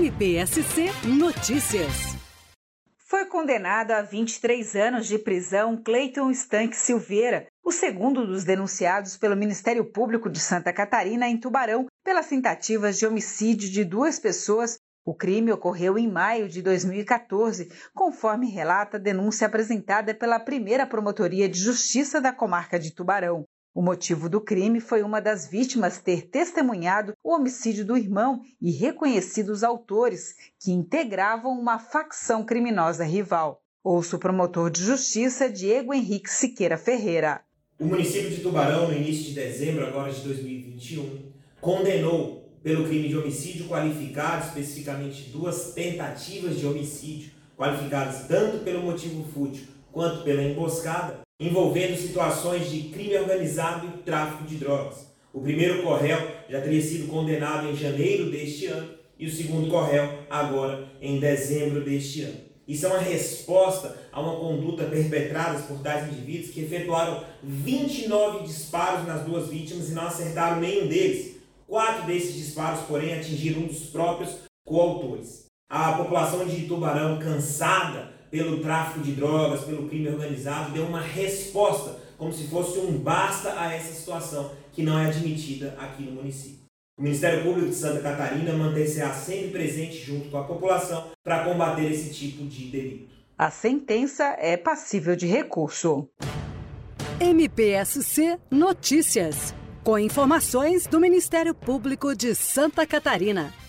MPSC Notícias. Foi condenado a 23 anos de prisão Cleiton Stank Silveira, o segundo dos denunciados pelo Ministério Público de Santa Catarina em Tubarão pelas tentativas de homicídio de duas pessoas. O crime ocorreu em maio de 2014, conforme relata a denúncia apresentada pela primeira Promotoria de Justiça da comarca de Tubarão. O motivo do crime foi uma das vítimas ter testemunhado o homicídio do irmão e reconhecido os autores, que integravam uma facção criminosa rival. Ouço o promotor de justiça Diego Henrique Siqueira Ferreira. O município de Tubarão, no início de dezembro agora de 2021, condenou pelo crime de homicídio qualificado, especificamente duas tentativas de homicídio, qualificadas tanto pelo motivo fútil quanto pela emboscada, envolvendo situações de crime organizado e tráfico de drogas. O primeiro corréu já teria sido condenado em janeiro deste ano e o segundo corréu agora em dezembro deste ano. Isso é uma resposta a uma conduta perpetrada por tais indivíduos que efetuaram 29 disparos nas duas vítimas e não acertaram nenhum deles. Quatro desses disparos, porém, atingiram um dos próprios coautores. A população de Tubarão, cansada pelo tráfico de drogas, pelo crime organizado, deu uma resposta, como se fosse um basta a essa situação que não é admitida aqui no município. O Ministério Público de Santa Catarina mantém-se sempre presente junto com a população para combater esse tipo de delito. A sentença é passível de recurso. MPSC Notícias. Com informações do Ministério Público de Santa Catarina.